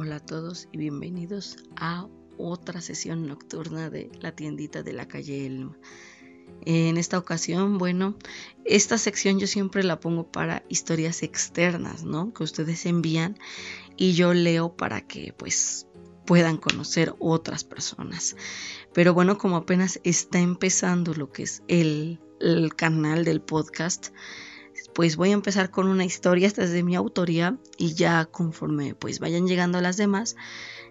Hola a todos y bienvenidos a otra sesión nocturna de la tiendita de la calle Elma. En esta ocasión, bueno, esta sección yo siempre la pongo para historias externas, ¿no? Que ustedes envían y yo leo para que pues puedan conocer otras personas. Pero bueno, como apenas está empezando lo que es el, el canal del podcast, pues voy a empezar con una historia, esta es de mi autoría y ya conforme pues vayan llegando las demás,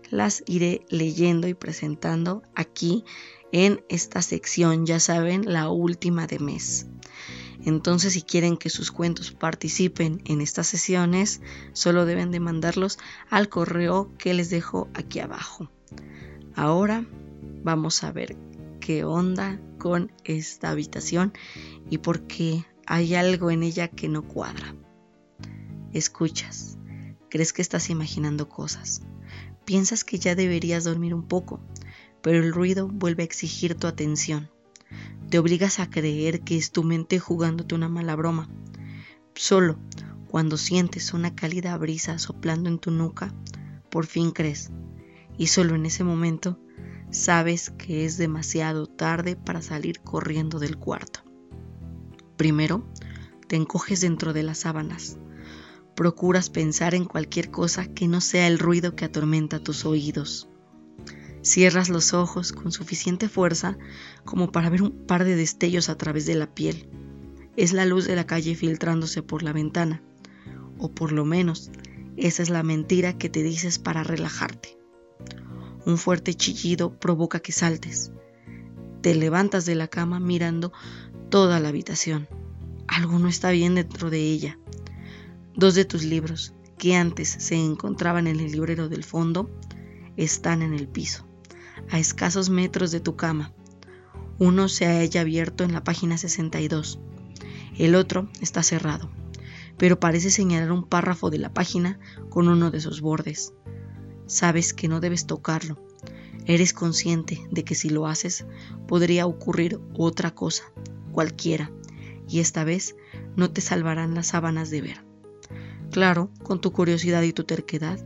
las iré leyendo y presentando aquí en esta sección, ya saben, la última de mes. Entonces, si quieren que sus cuentos participen en estas sesiones, solo deben de mandarlos al correo que les dejo aquí abajo. Ahora vamos a ver qué onda con esta habitación y por qué hay algo en ella que no cuadra. Escuchas, crees que estás imaginando cosas, piensas que ya deberías dormir un poco, pero el ruido vuelve a exigir tu atención. Te obligas a creer que es tu mente jugándote una mala broma. Solo cuando sientes una cálida brisa soplando en tu nuca, por fin crees. Y solo en ese momento sabes que es demasiado tarde para salir corriendo del cuarto. Primero, te encoges dentro de las sábanas. Procuras pensar en cualquier cosa que no sea el ruido que atormenta tus oídos. Cierras los ojos con suficiente fuerza como para ver un par de destellos a través de la piel. Es la luz de la calle filtrándose por la ventana. O por lo menos, esa es la mentira que te dices para relajarte. Un fuerte chillido provoca que saltes. Te levantas de la cama mirando toda la habitación. Algo no está bien dentro de ella. Dos de tus libros, que antes se encontraban en el librero del fondo, están en el piso, a escasos metros de tu cama. Uno se halla abierto en la página 62. El otro está cerrado, pero parece señalar un párrafo de la página con uno de sus bordes. Sabes que no debes tocarlo. Eres consciente de que si lo haces podría ocurrir otra cosa, cualquiera, y esta vez no te salvarán las sábanas de ver. Claro, con tu curiosidad y tu terquedad,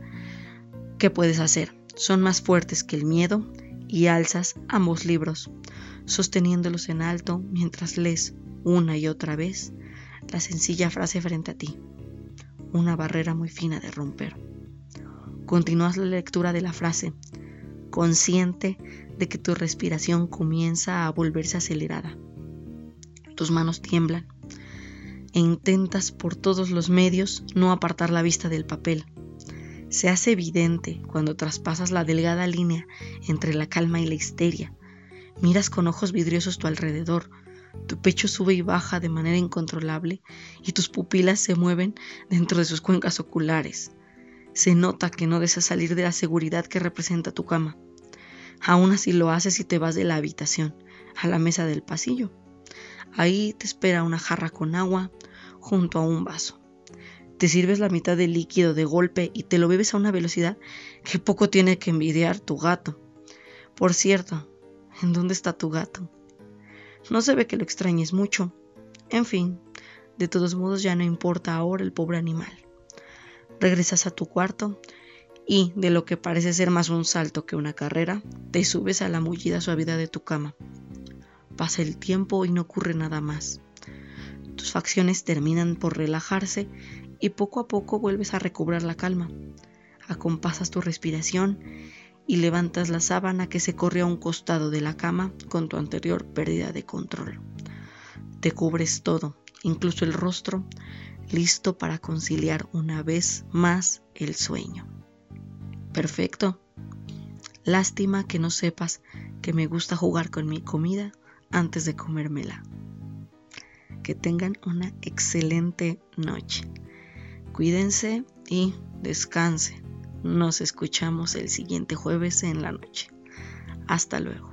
¿qué puedes hacer? Son más fuertes que el miedo y alzas ambos libros, sosteniéndolos en alto mientras lees una y otra vez la sencilla frase frente a ti. Una barrera muy fina de romper. Continúas la lectura de la frase, consciente de que tu respiración comienza a volverse acelerada tus manos tiemblan e intentas por todos los medios no apartar la vista del papel. Se hace evidente cuando traspasas la delgada línea entre la calma y la histeria. Miras con ojos vidriosos tu alrededor, tu pecho sube y baja de manera incontrolable y tus pupilas se mueven dentro de sus cuencas oculares. Se nota que no deseas salir de la seguridad que representa tu cama. Aún así lo haces y te vas de la habitación, a la mesa del pasillo. Ahí te espera una jarra con agua junto a un vaso. Te sirves la mitad del líquido de golpe y te lo bebes a una velocidad que poco tiene que envidiar tu gato. Por cierto, ¿en dónde está tu gato? No se ve que lo extrañes mucho. En fin, de todos modos ya no importa ahora el pobre animal. Regresas a tu cuarto y, de lo que parece ser más un salto que una carrera, te subes a la mullida suavidad de tu cama. Pasa el tiempo y no ocurre nada más. Tus facciones terminan por relajarse y poco a poco vuelves a recobrar la calma. Acompasas tu respiración y levantas la sábana que se corrió a un costado de la cama con tu anterior pérdida de control. Te cubres todo, incluso el rostro, listo para conciliar una vez más el sueño. Perfecto. Lástima que no sepas que me gusta jugar con mi comida antes de comérmela. Que tengan una excelente noche. Cuídense y descansen. Nos escuchamos el siguiente jueves en la noche. Hasta luego.